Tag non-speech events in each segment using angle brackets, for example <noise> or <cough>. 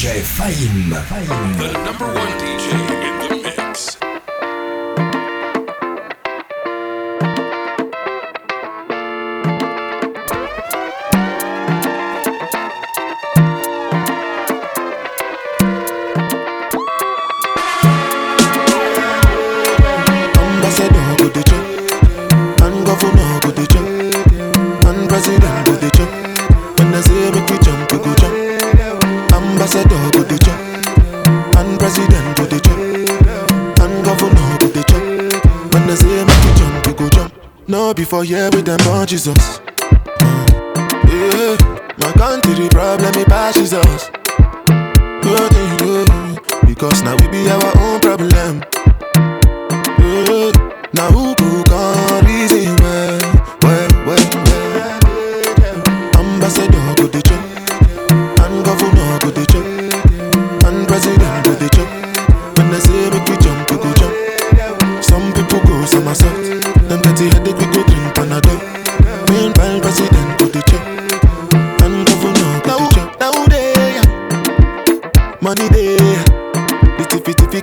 DJ Fahim. The number one DJ. Jesus.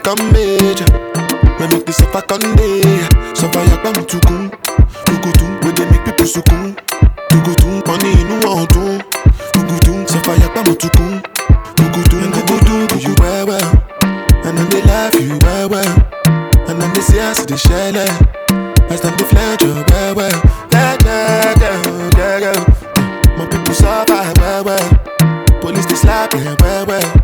mi major, we make this a to Sava yakba mutukun Tukutun, Where they make people so cool, do sukun Tukutun, money inu ọdun Tukutun, sava yakba mutukun Tukutun, go, do you well well? And then they love you well well. And then they see us, they share eh. As them they fledge you well well. Yeah, yeah, yeah, yeah, yeah. My people survive well well. Police, they slap, yeah, well well.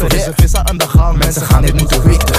voor is een vis aan de gang. Mensen gaan dit moeten weten.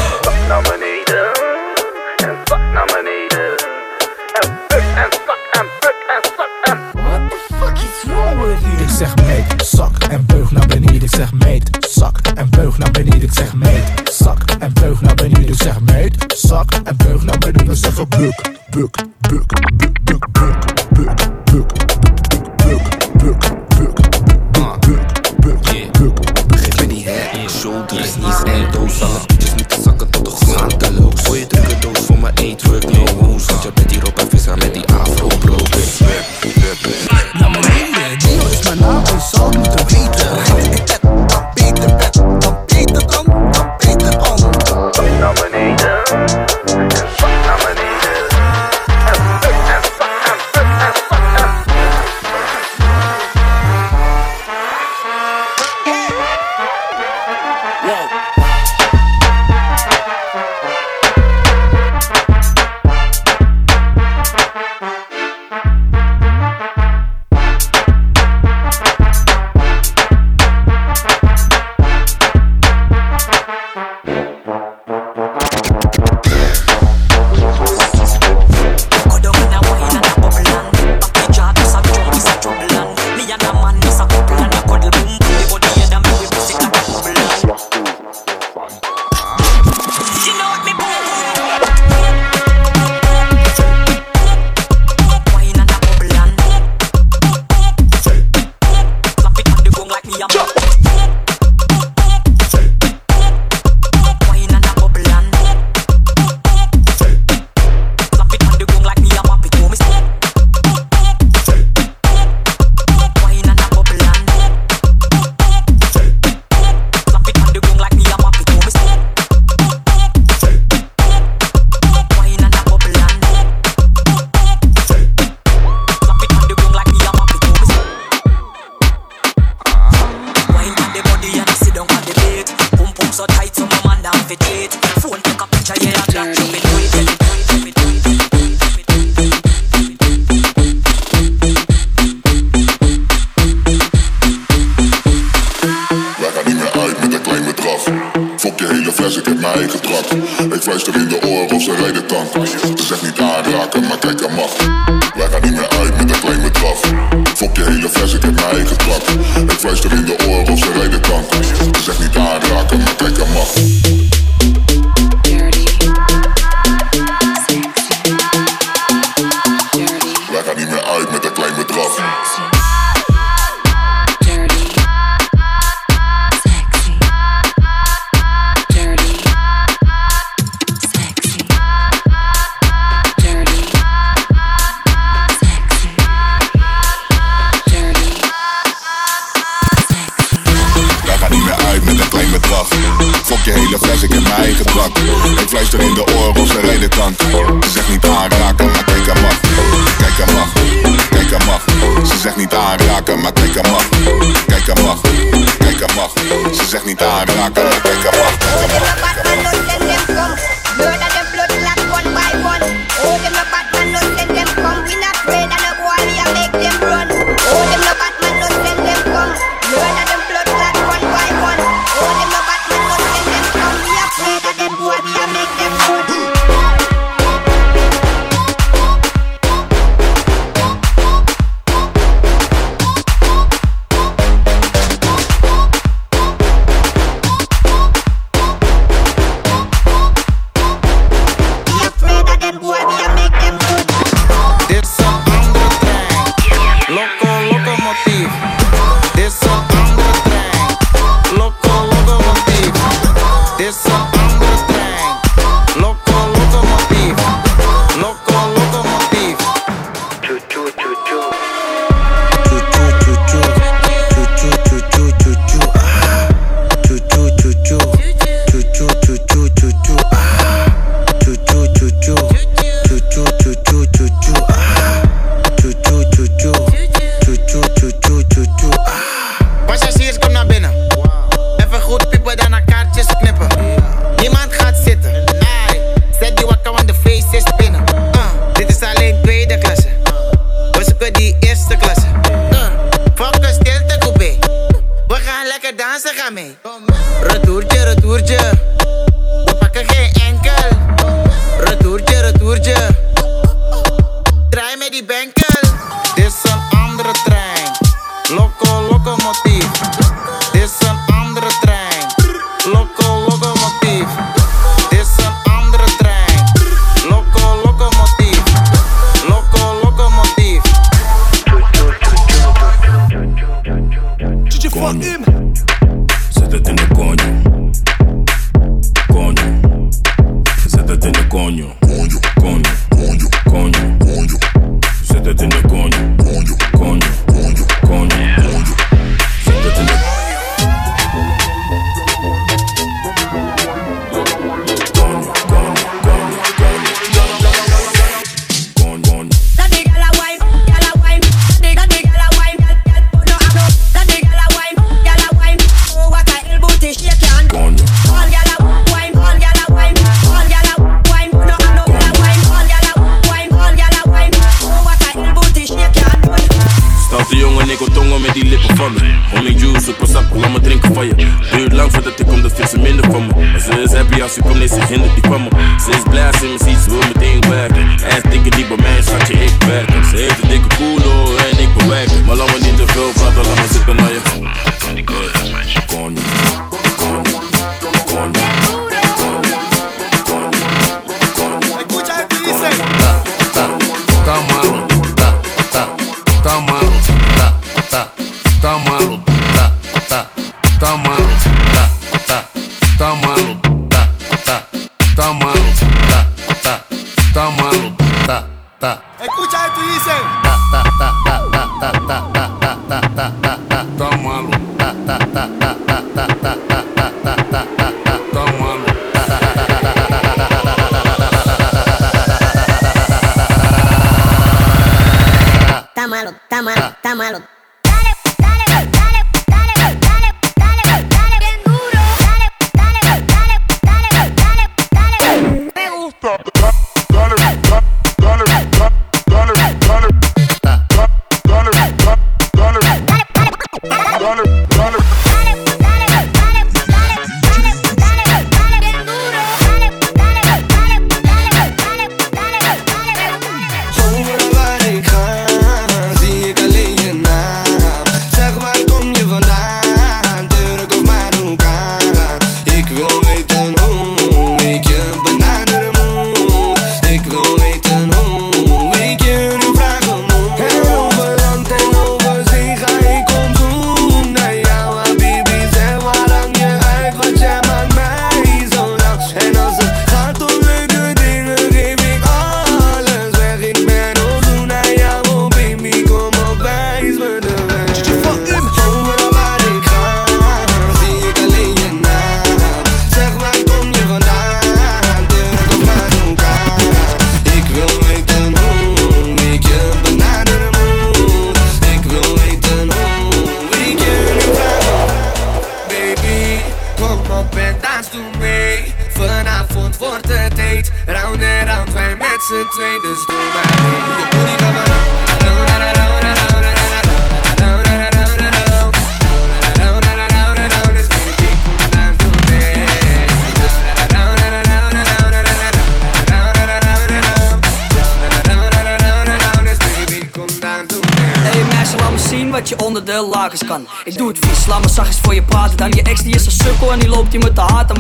to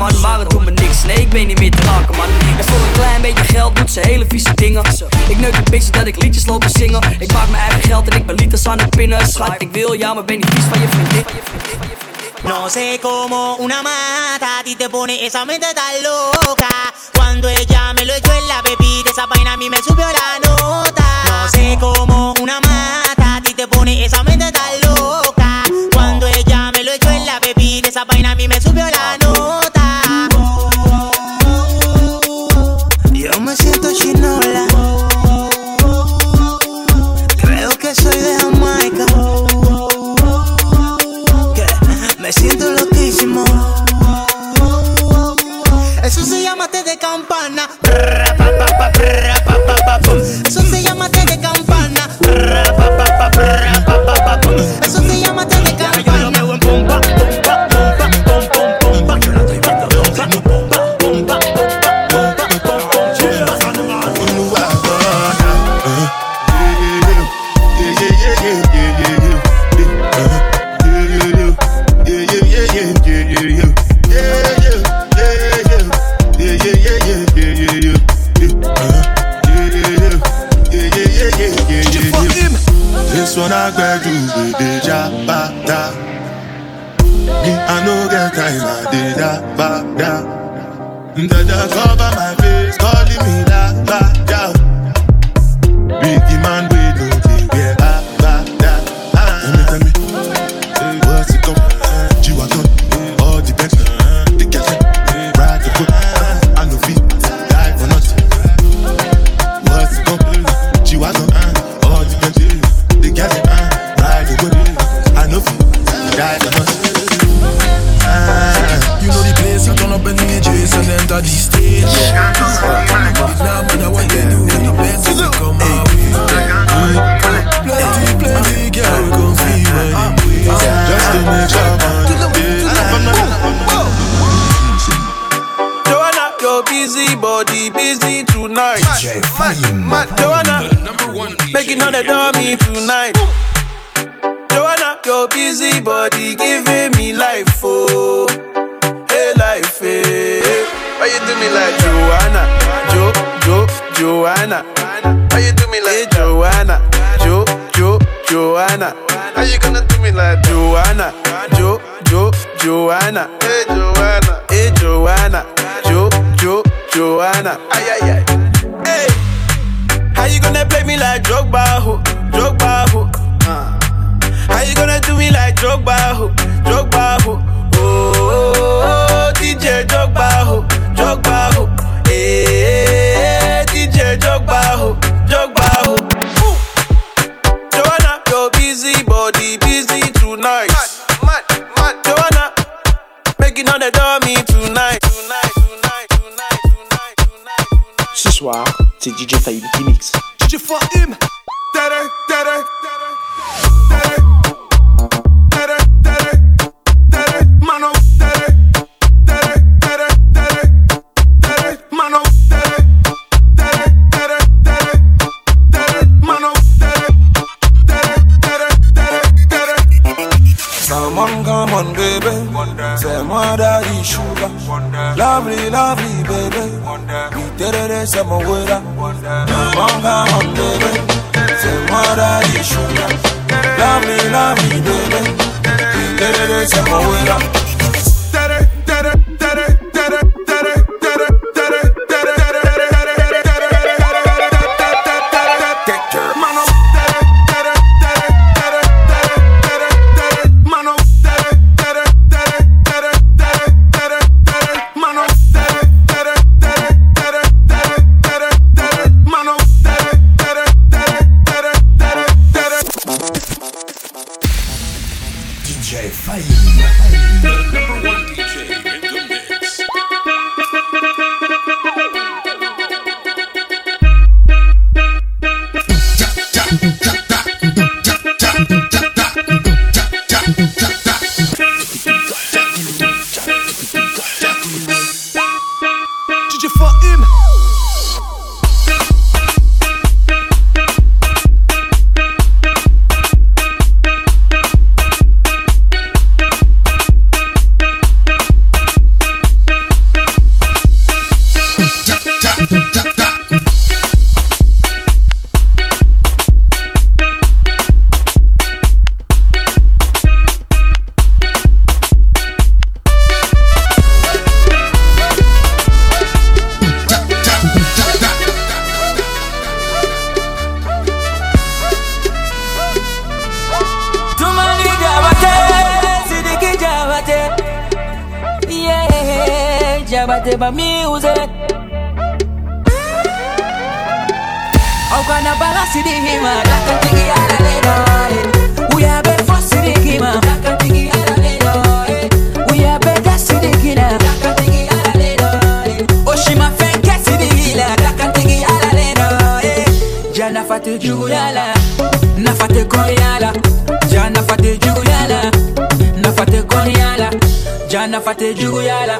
man Maar het doet me niks, nee ik ben niet meer te raken man En voor een klein beetje geld doet ze hele vieze dingen Ik neuk een beetje dat ik liedjes loop te zingen Ik maak mijn eigen geld en ik ben liters aan het pinnen Schat ik wil ja, maar ben niet vies van je vriendin No sé como una mata a ti te pone esa mente tan loca. Cuando ella me lo echó en la bebida, esa vaina a mí me subió la nota. No sé cómo una mata a ti te pone esa mente tan loca. Cuando ella me lo echó en la bebida, esa vaina a mí me subió la gbedu we dey jabata. Me I no get time I dey dabada. Dada cover my face. Se DJ sair tá Kaka tiki ala leno We are be da sidikina Kaka tiki ala leno Oshima fenke sidihila Kaka tiki ala leno Jana fate juguyala Na fate koyala Jana fate juguyala Na fate koyala Jana fate juguyala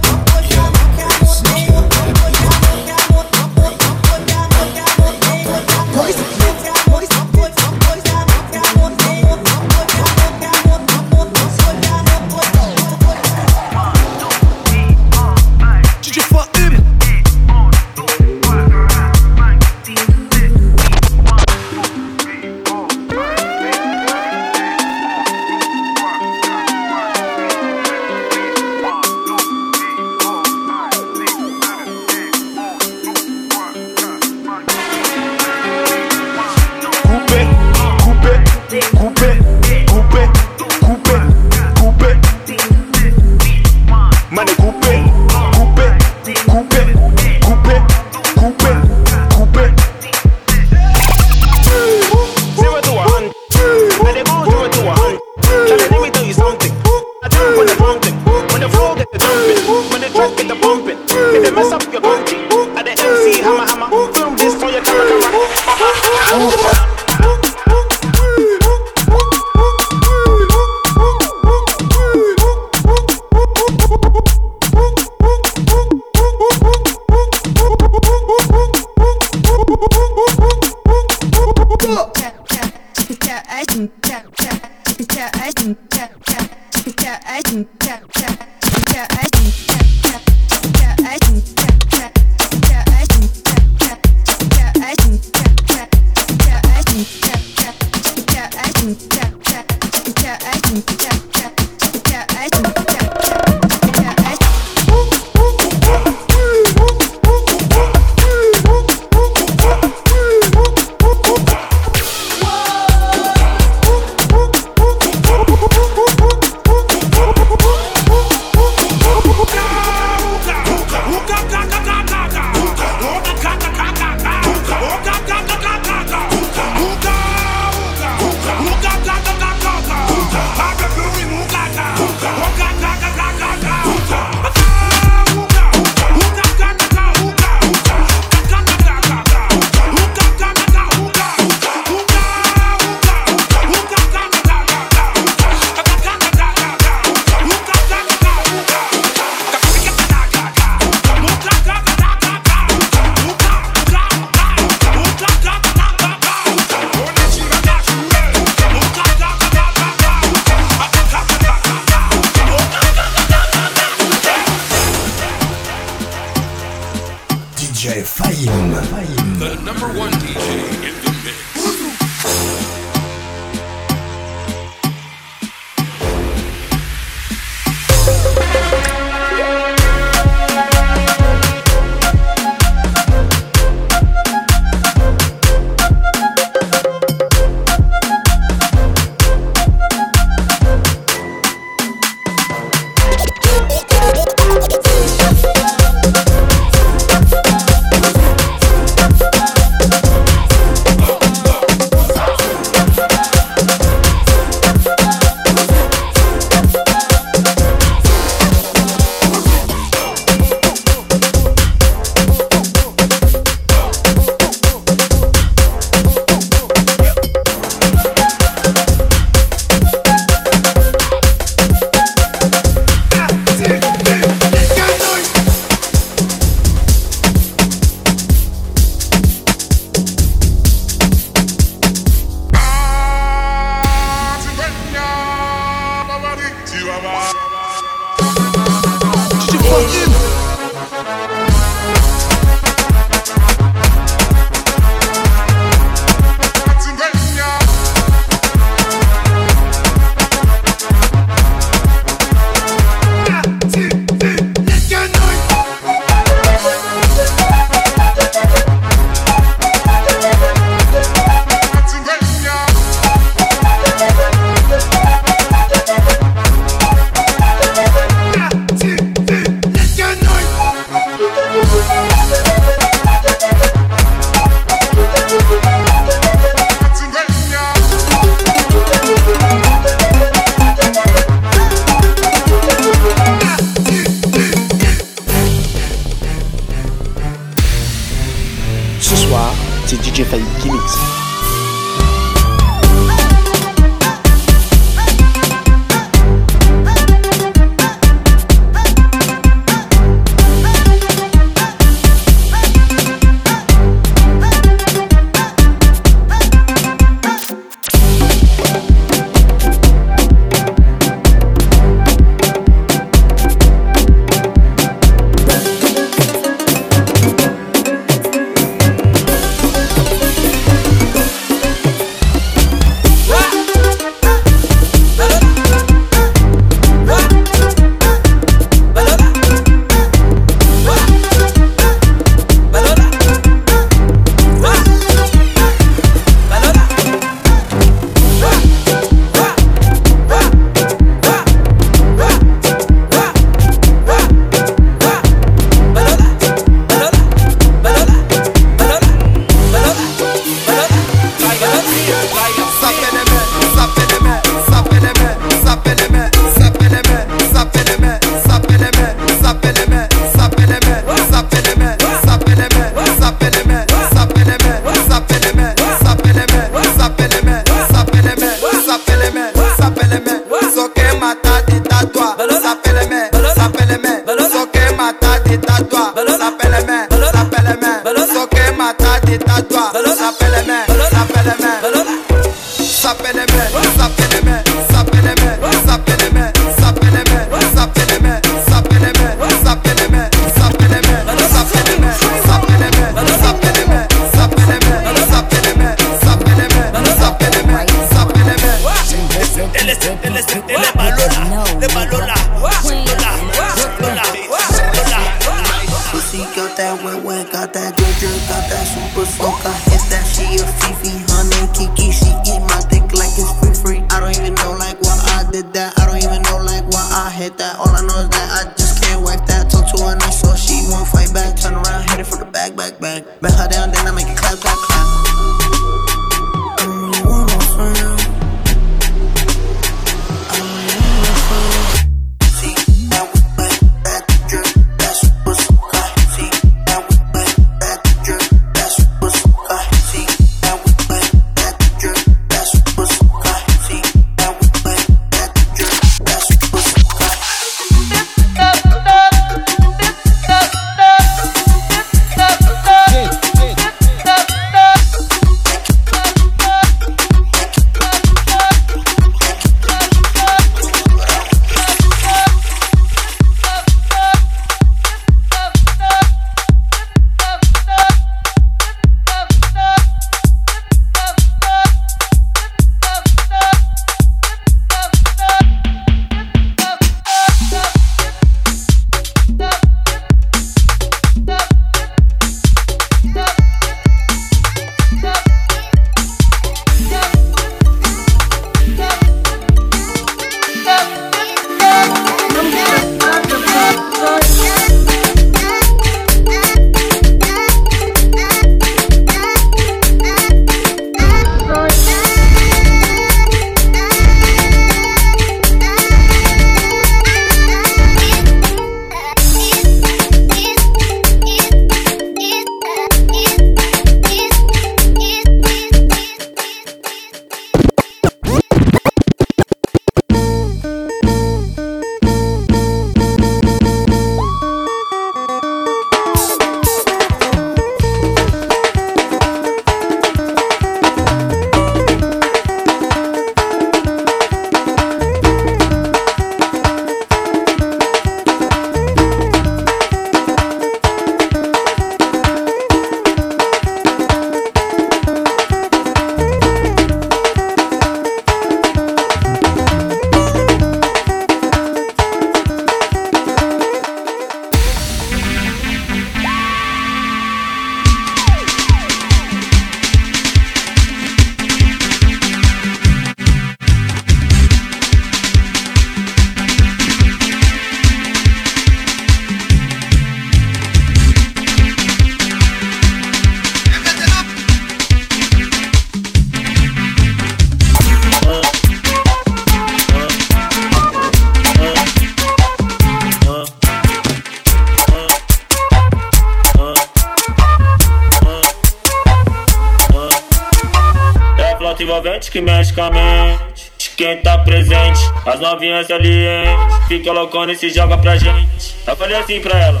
envolvente que mexe com a mente. Quem tá presente, as novinhas salientes. Fica loucona e se joga pra gente. Eu falei assim pra ela.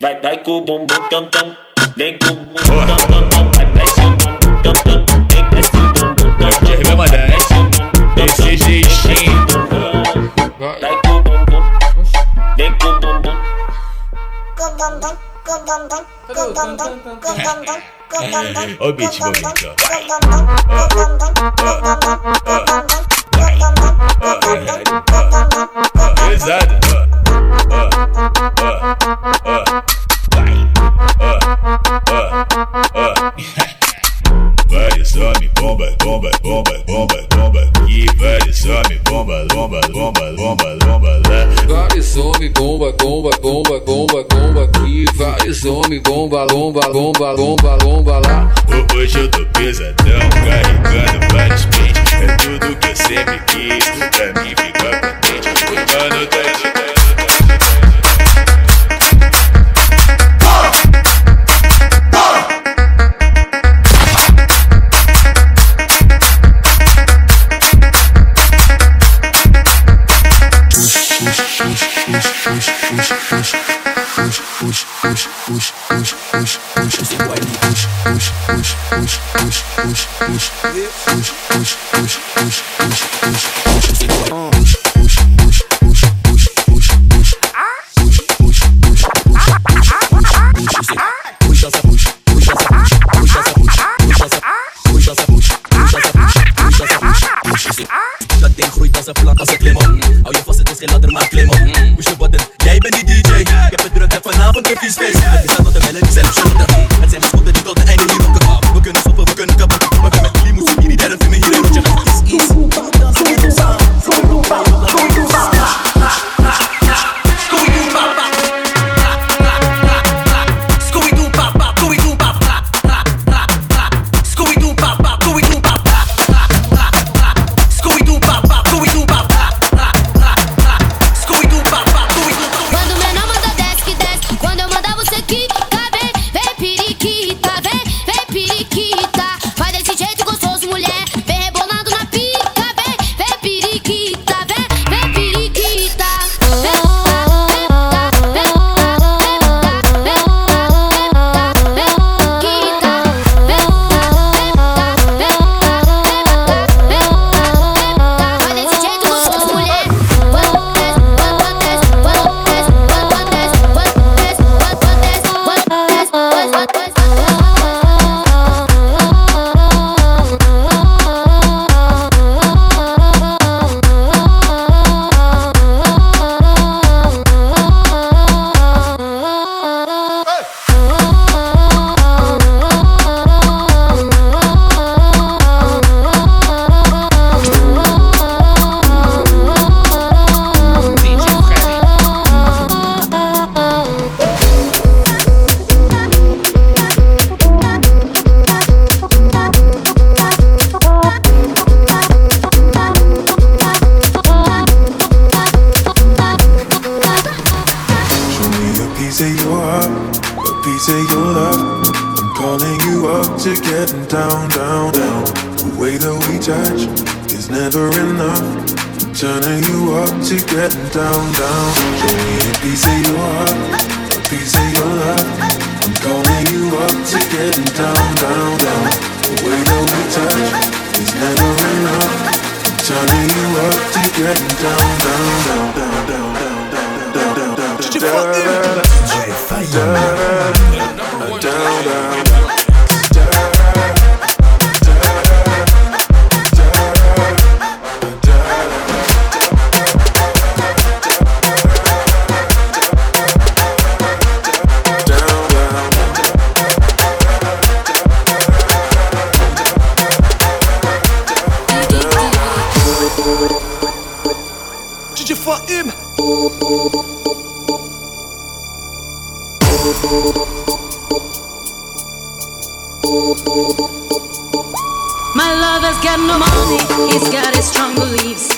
Vai, vai com o bumbum tam tam. Vem com o bumbum tam tam Ó, beat bonito. Pesado. Vai, some, bomba, bomba, bomba, bomba, bomba. E vai, some bomba, bomba, bomba, bomba, bomba lá. Vários homens, bomba, bomba, bomba, bomba, bomba aqui. Vários homens, bomba, bomba, bomba, bomba, bomba lá. Ho- Hoje eu tô pesadão, carregando vários pentes. É tudo que eu sempre quis, pra mim ficar contente. Mano, tá Dat piece of your love. I'm calling you up to getting down, down, down. The way that we touch is never enough. I'm turning you up to getting down, down, down, down, down, down, down, down, down, down. DJ Fire. Down, down, he's got his strong beliefs.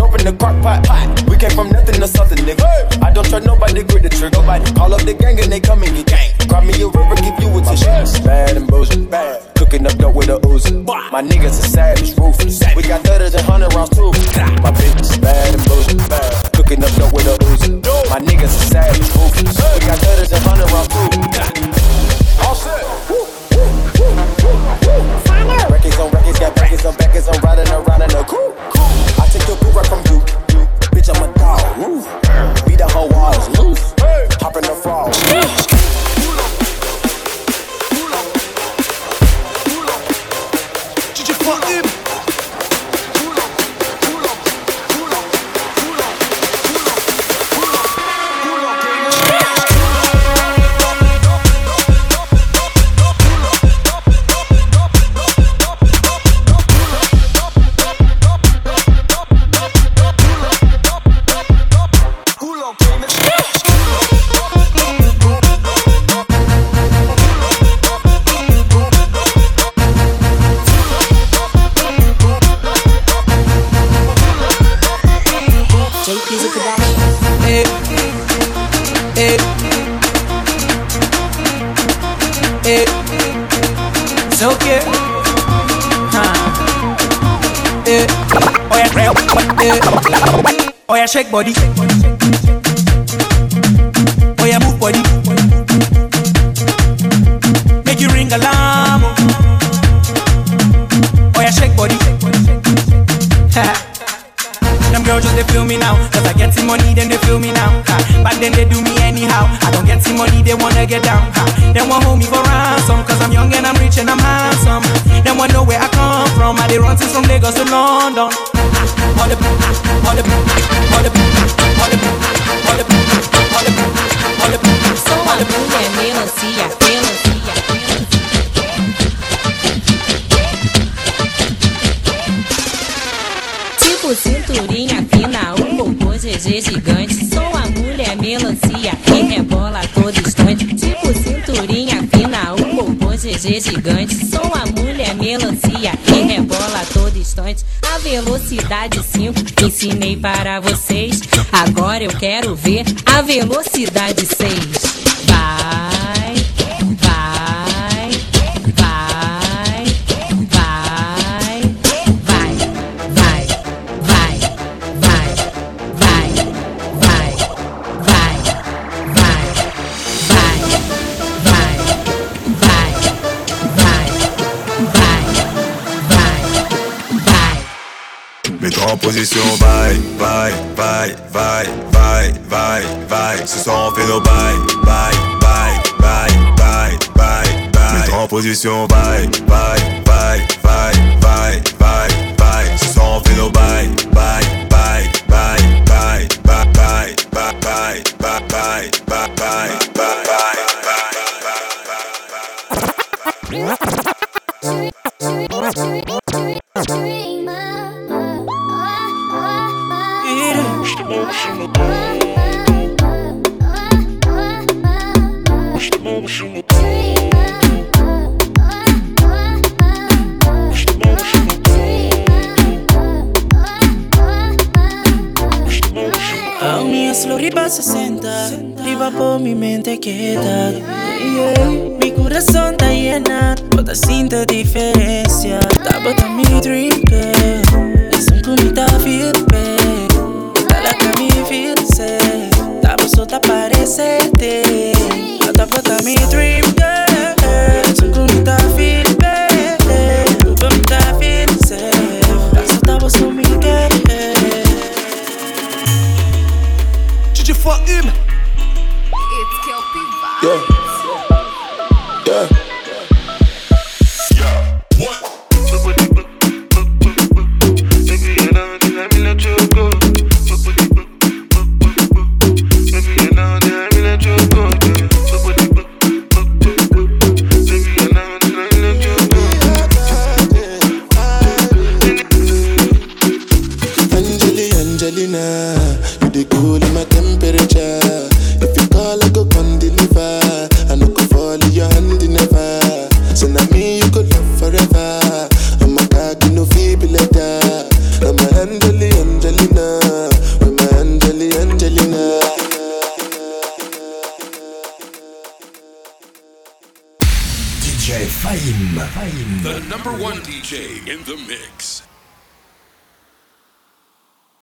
Dope in the crock pot. We came from nothing to something, nigga. I don't trust nobody, grip the trigger. Nobody call up the gang and they come and get gang. Grab me a river, give you a tissue. Bad and bullshit, bad. Cooking up dope with a Uzi. My niggas are savage, ruthless. We got thudders and hundred rounds too. My bitch is bad and bullshit, bad. Cooking up dope with a Uzi. My niggas are savage, ruthless. We got thudders and hundred rounds too. Hey, hey. It's okay. Huh. Oh yeah. Oh yeah, shake body. Oh yeah, move body. Make you ring alarm. Oh yeah, shake body. <laughs> Them girls just they feel me now Cause I get some money then they feel me now. Back then they do me anyhow I don't get some money they wanna get down ha. They want hold me for ransom Cause I'm young and I'm rich and I'm handsome They want know where I come from I they run things from Lagos to London. All the all the all the all the all the all the all the Sou a mulher melancia, melancia. Tipo cinturinha fina, um bocô GG gigante. Sou a melancia que rebola a todo instante. Tipo cinturinha fina, o popô GG gigante. Sou a mulher melancia que rebola a todo instante. A velocidade 5 ensinei para vocês. Agora eu quero ver a velocidade 6. Vai, vai, position, bye, bye, bye, bye, bye, bye, bye. Ce soir on fait nos bye, bye, bye, bye, bye, bye, bye. Mets-toi en position, bye, bye, bye, bye, A mí es lo riba 60, riba por mi mente. Yeah. Mi corazón está llena, toda cinta diferencia. Tapa mi dream